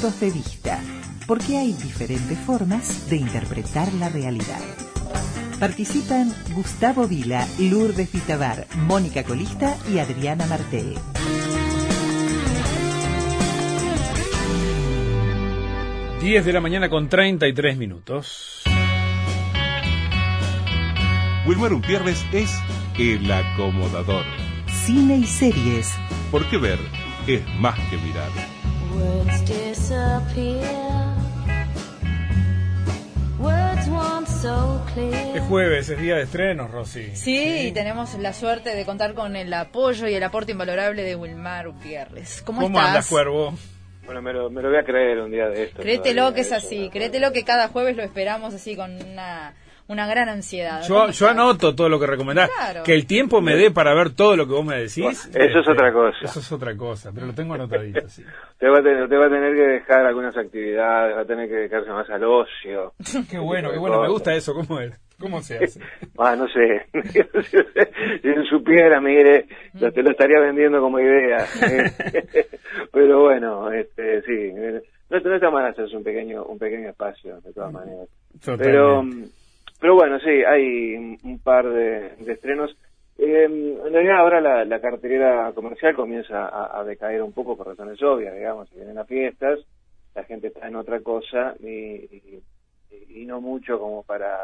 puntos de vista, porque hay diferentes formas de interpretar la realidad. Participan Gustavo Vila, Lourdes Vitabar, Mónica Colista y Adriana Martel. Diez de la mañana con 33 minutos. Wilmar Umpierres es el acomodador. Cine y series. Porque ver es más que mirar. Words disappear. Words once so clear. Es jueves, es día de estrenos, Rosy. Sí, y tenemos la suerte de contar con el apoyo y el aporte invalorable de Wilmar Upierres. ¿Cómo, ¿Cómo estás? andas, Cuervo? Bueno, me lo, me lo voy a creer un día de esto. Créetelo todavía, que es así, créetelo que cada jueves lo esperamos así con una, una gran ansiedad. Yo, ¿Cómo yo anoto todo lo que recomendás. Claro. Que el tiempo me dé para ver todo lo que vos me decís. Bueno, eso es otra cosa. Eso es otra cosa, pero lo tengo anotadito, sí. Te va, a tener, te va a tener que dejar algunas actividades, va a tener que dedicarse más al ocio. Qué bueno, qué bueno, me gusta eso. ¿Cómo es? ¿Cómo se hace? Ah, no sé. si supiera, mire, lo, te lo estaría vendiendo como idea. Pero bueno, este, sí. No, no está mal hacerse un pequeño, un pequeño espacio, de todas maneras. Pero, Totalmente. pero bueno, sí, hay un- par de, de estrenos. Eh, en realidad ahora la, la cartelera comercial comienza a, a decaer un poco por razones obvias, digamos, si vienen las fiestas, la gente está en otra cosa y, y- y no mucho como para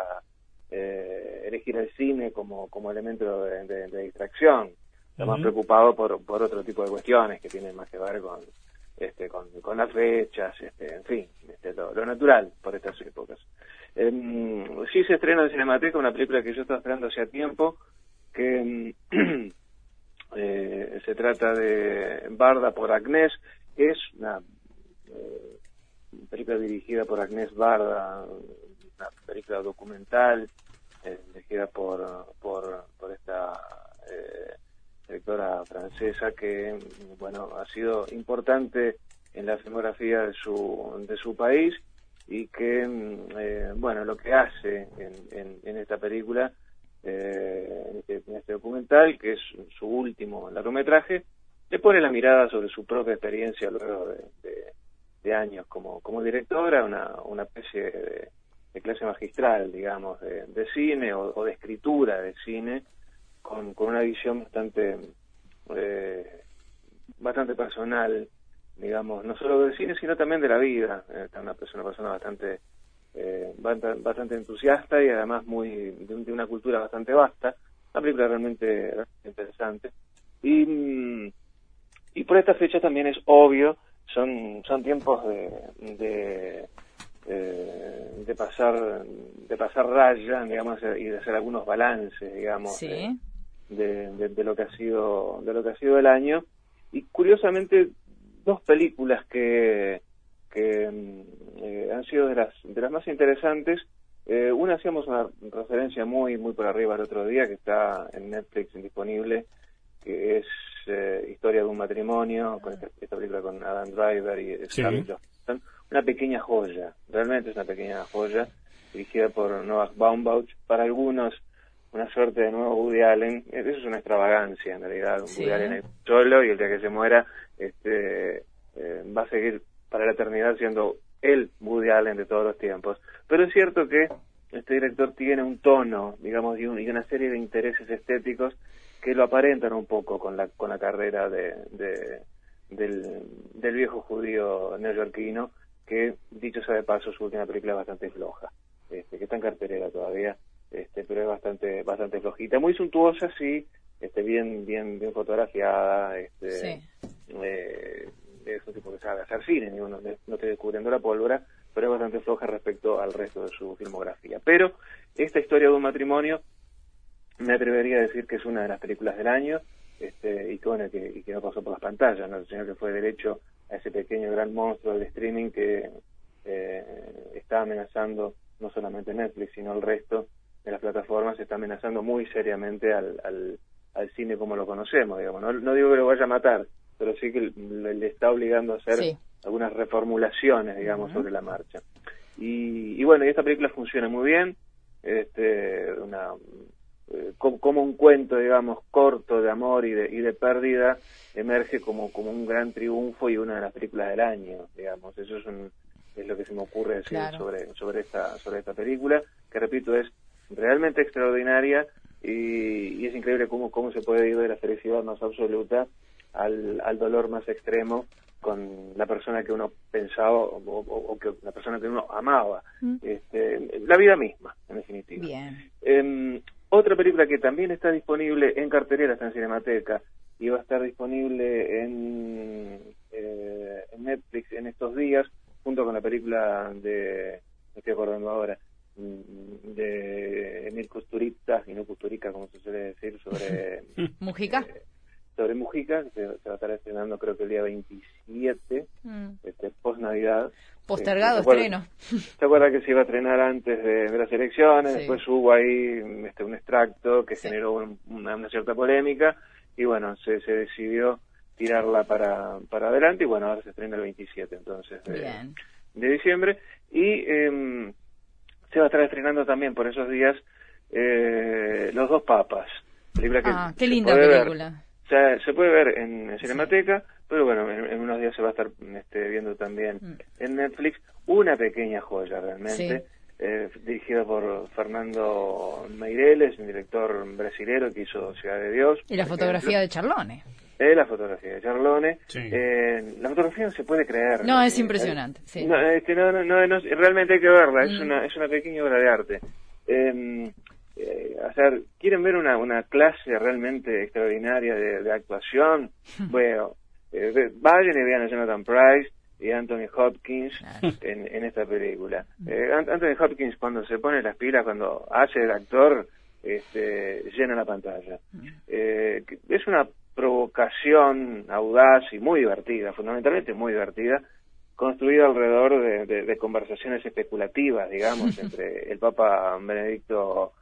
eh, elegir el cine como, como elemento de, de- de distracción. Está más preocupado por, por otro tipo de cuestiones que tienen más que ver con, este, con, las fechas, este, en fin, este, lo, lo natural por estas épocas. Em, sí se estrena en Cinemateca una película que yo estaba esperando hacía tiempo, que em, eh, se trata de Barda por Agnés, que es una eh, película dirigida por Agnés Barda, una película documental eh, dirigida por, por, por esta eh, directora francesa que bueno ha sido importante en la filmografía de su de su país y que mm, eh, bueno lo que hace en, en, en esta película eh, en, este, en documental que es su último largometraje le pone la mirada sobre su propia experiencia luego de, de- de años como como directora una una especie de, clase magistral digamos de, de cine o de escritura de cine con, con una visión bastante eh, bastante personal digamos no solo del cine sino también de la vida. Eh, una persona una persona bastante eh, bastante, entusiasta y además muy de, un- de una cultura bastante vasta. Una película realmente, interesante. Y y por esta fecha también es obvio son son tiempos de, de eh, de pasar de pasar raya digamos y de hacer algunos balances digamos Sí. De, de- de lo que ha sido de lo que ha sido el año. Y curiosamente dos películas que que mm, eh, han sido de las de las más interesantes. Eh, una hacíamos una referencia muy muy por arriba el otro día que está en Netflix disponible que es eh, Historia de un matrimonio con esta, esta película con Adam Driver y Sí. Una pequeña joya realmente es una pequeña joya dirigida por Noah Baumbach para algunos una suerte de nuevo Woody Allen. Eso es una extravagancia, en realidad. Un Sí. Woody Allen es solo y el día que se muera este, eh, va a seguir para la eternidad siendo el Woody Allen de todos los tiempos. Pero es cierto que este director tiene un tono, digamos, y, un- y una serie de intereses estéticos que lo aparentan un poco con la, con la carrera de, de- del, del viejo judío neoyorquino, que, dicho sea de paso, su última película es bastante floja, este, que está en cartelera todavía, este, pero es bastante bastante flojita, muy suntuosa, sí, este, bien bien bien fotografiada, este, Sí. eh, es un tipo que sabe hacer cine, digo, no, no estoy descubriendo la pólvora, pero es bastante floja respecto al resto de su filmografía. Pero esta historia de un matrimonio me atrevería a decir que es una de las películas del año este, y, que, bueno, que, y que no pasó por las pantallas, ¿no? sino que fue derecho a ese pequeño gran monstruo del streaming que eh, está amenazando no solamente Netflix, sino el resto de las plataformas, está amenazando muy seriamente al, al, al cine como lo conocemos, digamos. No, no digo que lo vaya a matar, pero sí que le, le está obligando a hacer Sí. algunas reformulaciones, digamos, sobre la marcha. Y, y bueno, y esta película funciona muy bien, este, una, eh, como, como un cuento, digamos, corto de amor y de, y de pérdida, emerge como, como un gran triunfo y una de las películas del año, digamos. Eso es, un, es lo que se me ocurre decir Claro. sobre, sobre, esta, sobre esta película, que repito, es realmente extraordinaria y, y es increíble cómo, cómo se puede ir de la felicidad más absoluta al, al dolor más extremo con la persona que uno pensaba o, o- o que la persona que uno amaba. Este, la vida misma, en definitiva. Bien. Eh, otra película que también está disponible en cartelera, está en Cinemateca, y va a estar disponible en, eh, en Netflix en estos días, junto con la película de, me estoy acordando ahora, mm, de Emil Kusturica, y no Kusturica como se suele decir, sobre, Mujica. sobre Mujica, que se, se va a estar estrenando creo que el día 27, Mm. este, post Navidad. Postergado Eh, ¿se acuerdan- estreno. ¿Se acuerda que se iba a estrenar antes de, de las elecciones? Sí. Después hubo ahí este, un extracto que Sí. generó un- una, una cierta polémica y bueno, se, se decidió tirarla para, para adelante y bueno, ahora se estrena el 27 entonces de, de diciembre y em, se va a estar estrenando también por esos días eh, Los dos papas. Película que Ah, qué linda ver. película. O sea, se puede ver en, Cinemateca, pero bueno, en, en unos días se va a estar este, viendo también Mm. en Netflix. Una pequeña joya realmente, Sí. Eh, dirigida por Fernando Meireles, un director brasilero que hizo Ciudad de Dios. Y la fotografía de. Charlone. Eh, la fotografía de Charlone. Sí. Eh, la fotografía no se puede creer. No, es Eh, impresionante, sí. No, es que no, no, no, no, realmente hay que verla, es, Mm. una, es una pequeña obra de arte. Eh, eh, o sea, ¿quieren ver una, una clase realmente extraordinaria de, de actuación? Bueno, eh, vayan y vean a Jonathan Price y Anthony Hopkins en, en esta película. Eh, An- Anthony Hopkins cuando se pone las pilas, cuando hace el actor, este, llena la pantalla. Eh, que es una provocación audaz y muy divertida, fundamentalmente muy divertida, construida alrededor de, de- de conversaciones especulativas, digamos, entre el Papa Benedicto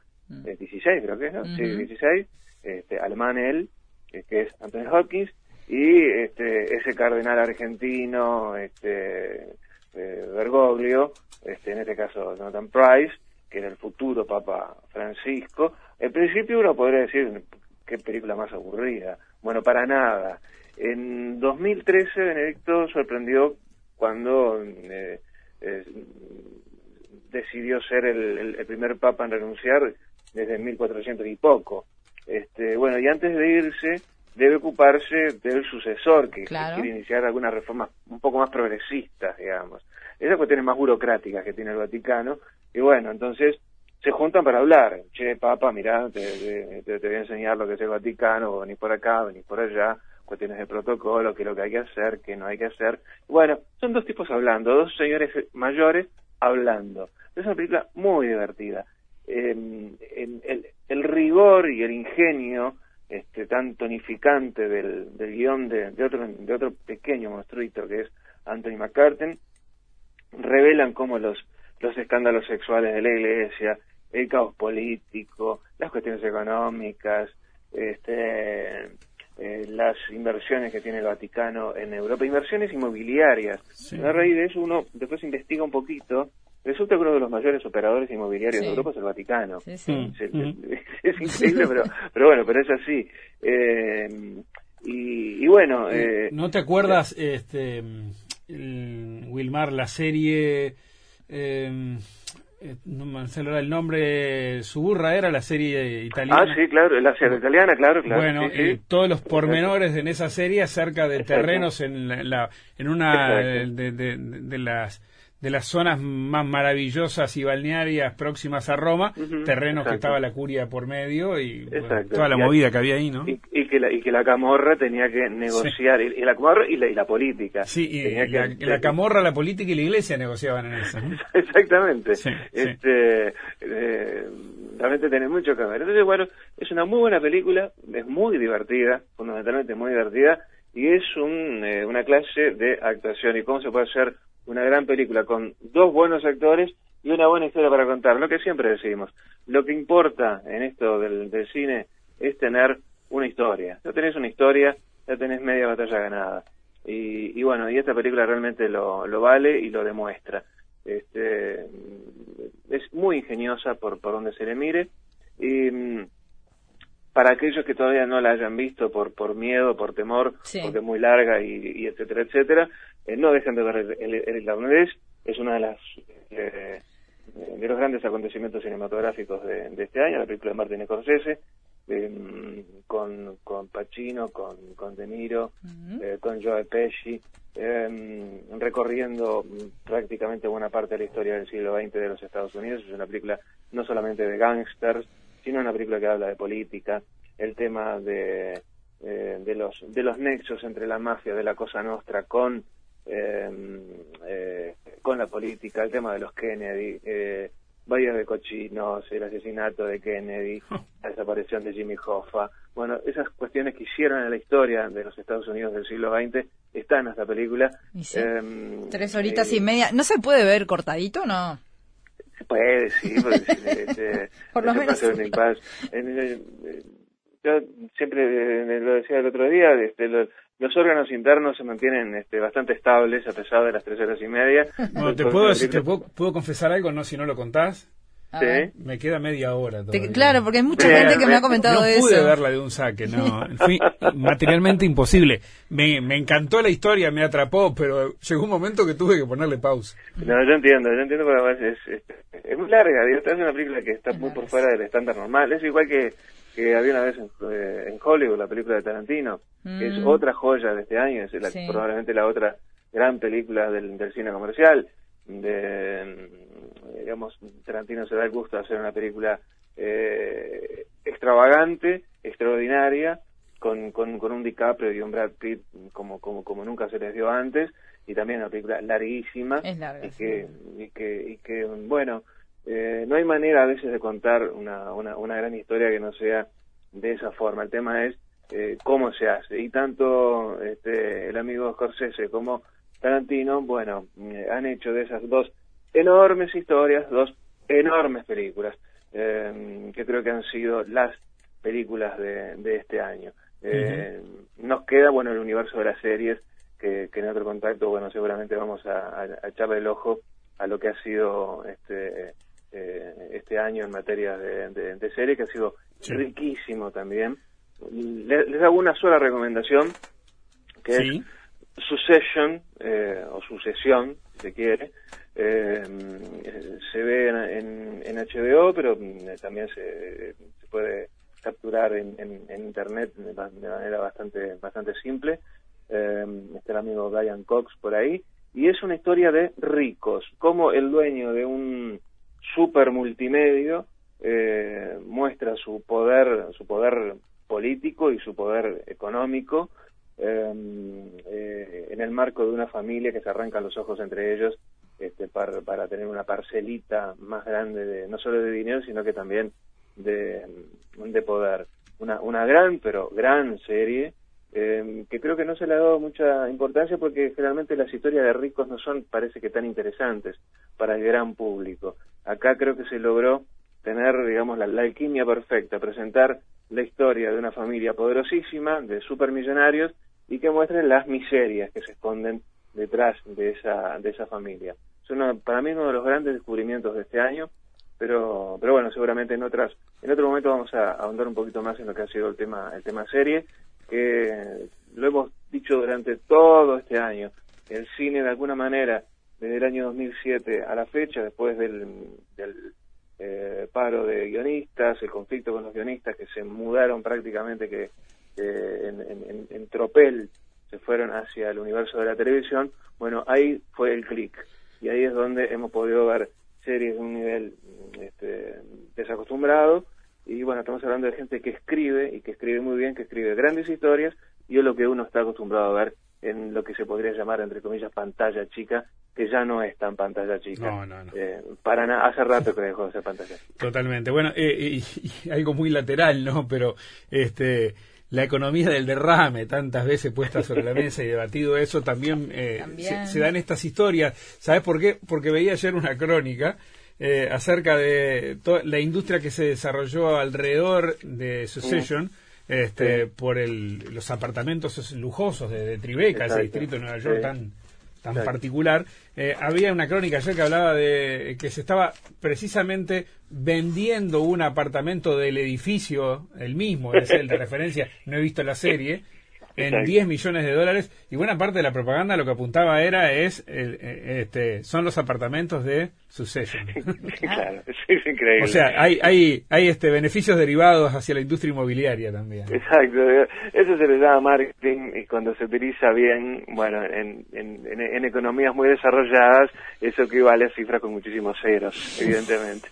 eh, XVI, creo que es, ¿no? Sí. XVI, este, alemán él, eh, que es Anthony Hopkins, y este, ese cardenal argentino, este, eh, Bergoglio, este, en este caso Jonathan Price, que era el futuro Papa Francisco. En principio uno podría decir, qué película más aburrida. Bueno, para nada. En 2013 Benedicto sorprendió cuando eh, eh, decidió ser el, el- primer papa en renunciar desde 1400 y poco. Este, bueno, y antes de irse debe ocuparse del sucesor que, quiere iniciar algunas reformas un poco más progresistas, digamos. Esas cuestiones más burocráticas que tiene el Vaticano. Y bueno, entonces se juntan para hablar. Che, papa, mirá, te, te- te- te voy a enseñar lo que es el Vaticano, venís por acá, venís por allá, cuestiones de protocolo, qué es lo que hay que hacer, qué no hay que hacer. Bueno, son dos tipos hablando, dos señores mayores hablando. Es una película muy divertida. Eh, el, el- el rigor y el ingenio este, tan tonificante del, del guion de, de otro, de otro pequeño monstruito que es Anthony McCartan revelan cómo los, los escándalos sexuales de la iglesia, el caos político, las cuestiones económicas, este, eh, las inversiones que tiene el Vaticano en Europa, inversiones inmobiliarias. Sí. A raíz de eso uno después investiga un poquito. Resulta que uno de los mayores operadores inmobiliarios Sí. de Europa es el Vaticano. Sí, sí. Mm. Es, Ujú. es increíble, pero, pero bueno, pero es así. Eh, y, y bueno, eh, ¿No te acuerdas, este, el- Wilmar, la serie, eh, eh, no me ahora el nombre, Suburra era la serie italiana? ah, sí, claro, la serie italiana, claro, claro. Bueno, sí, sí. eh, todos los pormenores en esa serie acerca de Exacto. terrenos en la, la- en una Exacto. de, de- de- de las de las zonas más maravillosas y balnearias próximas a Roma, terrenos que estaba la curia por medio y bueno, toda la Y hay- movida que había ahí, ¿no? Y, y que la, y que la camorra tenía que negociar, y, y la camorra y la, y la política. Sí, y Tenía la, que- la camorra, la política y la iglesia negociaban en eso. ¿no? Exactamente. Sí, sí. este, eh, realmente tiene mucho que ver. Entonces, bueno, es una muy buena película, es muy divertida, fundamentalmente muy divertida, y es un, eh, una clase de actuación y cómo se puede hacer una gran película con dos buenos actores y una buena historia para contar. Lo que siempre decimos, lo que importa en esto del, del cine es tener una historia. Ya tenés una historia, ya tenés media batalla ganada. Y, y bueno, y esta película realmente lo, lo vale y lo demuestra. Este, es muy ingeniosa por, por donde se le mire. Y, mm, para aquellos que todavía no la hayan visto por por miedo, por temor, Sí. porque es muy larga y, y etcétera, etcétera, eh, no dejen de ver el, el, el irlandés, es una de las eh, de los grandes acontecimientos cinematográficos de, de este año, la película de Martin Scorsese, eh, con, con Pacino, con, con De Niro, eh, con Joe Pesci, eh, recorriendo prácticamente buena parte de la historia del siglo XX de los Estados Unidos. Es una película no solamente de gangsters, sino una película que habla de política, el tema de, eh, de los de los nexos entre la mafia de la Cosa Nostra con eh, eh, con la política, el tema de los Kennedy, eh, Bahía de Cochinos, el asesinato de Kennedy, la desaparición de Jimmy Hoffa. Bueno, esas cuestiones que hicieron en la historia de los Estados Unidos del siglo XX están en esta película. Y sí. Em, Tres horitas eh, y media. ¿No se puede ver cortadito no? Se puede, sí, porque Por lo menos. un eh, yo siempre eh, lo decía el otro día, este, lo- los órganos internos se mantienen este, bastante estables a pesar de las tres horas y media. Bueno, ¿te puedo, decir- te puedo confesar algo? No, si no lo contás. Sí. Me queda media hora. Todavía. claro, porque hay mucha Bien, gente que me ha comentado no eso. pude verla de un saque, no. Fui materialmente imposible. Me, me encantó la historia, me atrapó, pero llegó un momento que tuve que ponerle pausa. No, yo entiendo, yo entiendo además es, es, es muy larga, digo, es una película que está muy por fuera del estándar normal, es igual que, que había una vez en, eh, en Hollywood, la película de Tarantino, que es Mm. otra joya de este año, es la- Sí. probablemente la otra gran película del, del cine comercial, de, digamos, Tarantino se da el gusto de hacer una película eh, extravagante, extraordinaria, con, con, con un DiCaprio y un Brad Pitt como, como, como nunca se les dio antes, y también una película larguísima, Es larga, y sí. que, y que, y que bueno, eh, no hay manera a veces de contar una, una, una gran historia que no sea de esa forma. El tema es eh, cómo se hace. Y tanto este, el amigo Scorsese como Tarantino, bueno, han hecho de esas dos enormes historias, dos enormes películas, eh, que creo que han sido las películas de, de este año. Eh, Nos queda, bueno, el universo de las series, que, que en otro contacto, bueno, seguramente vamos a, a- a echarle el ojo a lo que ha sido este eh, este año en materia de, de, de serie, que ha sido Sí. riquísimo también. Le- Les hago una sola recomendación, que Sí. es Succession, eh, o Sucesión, si se quiere. Eh, se ve en, en- HBO, pero mm, también se, se puede capturar en, en- internet de manera bastante bastante simple. Eh, está el amigo Brian Cox por ahí. Y es una historia de ricos, como el dueño de un super multimedio eh, muestra su poder, su poder político y su poder económico eh, eh, en el marco de una familia que se arranca los ojos entre ellos este, para, para tener una parcelita más grande de no solo de dinero sino que también de, de poder. Una, una gran pero gran serie eh, que creo que no se le ha dado mucha importancia porque generalmente las historias de ricos no son parece que tan interesantes para el gran público. Acá creo que se logró tener digamos la, la alquimia perfecta presentar la historia de una familia poderosísima de supermillonarios y que muestren las miserias que se esconden detrás de esa de esa familia. Es uno, para mí uno de los grandes descubrimientos de este año pero pero bueno seguramente en otras en otro momento vamos a ahondar un poquito más en lo que ha sido el tema el tema serie que lo hemos dicho durante todo este año. El cine de alguna manera desde el año 2007 a la fecha después del, del eh, paro de guionistas el conflicto con los guionistas que se mudaron prácticamente que eh, en, en- en- tropel se fueron hacia el universo de la televisión. Bueno ahí fue el clic. Y ahí es donde hemos podido ver series de un nivel este, desacostumbrado. Y bueno, estamos hablando de gente que escribe y que escribe muy bien, que escribe grandes historias y es lo que uno está acostumbrado a ver en lo que se podría llamar entre comillas pantalla chica, que ya no es tan pantalla chica. No, no, no. Eh, para nada, hace rato que dejó de ser pantalla chica. Totalmente. Bueno, eh, y, y algo muy lateral, ¿no? Pero este la economía del derrame, tantas veces puesta sobre la mesa y debatido eso, también, eh, También. Se, se dan estas historias. ¿Sabes por qué? Porque veía ayer una crónica eh, acerca de toda la industria que se desarrolló alrededor de Succession. Este, Sí. por el, los apartamentos lujosos de, de Tribeca, ese Exacto. distrito de Nueva York Sí. tan tan Claro. particular. Eh, había una crónica ayer que hablaba de que se estaba precisamente vendiendo un apartamento del edificio, el mismo, es el de referencia, no he visto la serie, en Exacto. 10 millones de dólares y buena parte de la propaganda lo que apuntaba era es eh, eh, este son los apartamentos de Succession. claro, es, increíble. o sea, hay hay hay este beneficios derivados hacia la industria inmobiliaria también. Exacto, eso se le llama marketing y cuando se utiliza bien, bueno, en, en, en- economías muy desarrolladas, eso equivale a cifras con muchísimos ceros, evidentemente.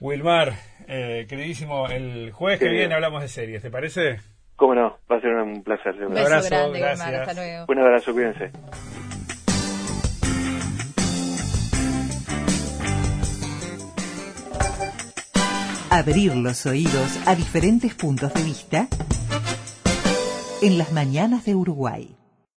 Wilmar, eh, queridísimo, el jueves que viene hablamos de series, ¿te parece? Cómo no, va a ser un placer. Un abrazo, grande, gracias. Hasta luego. Un abrazo, cuídense. Abrir los oídos a diferentes puntos de vista en las mañanas de Uruguay.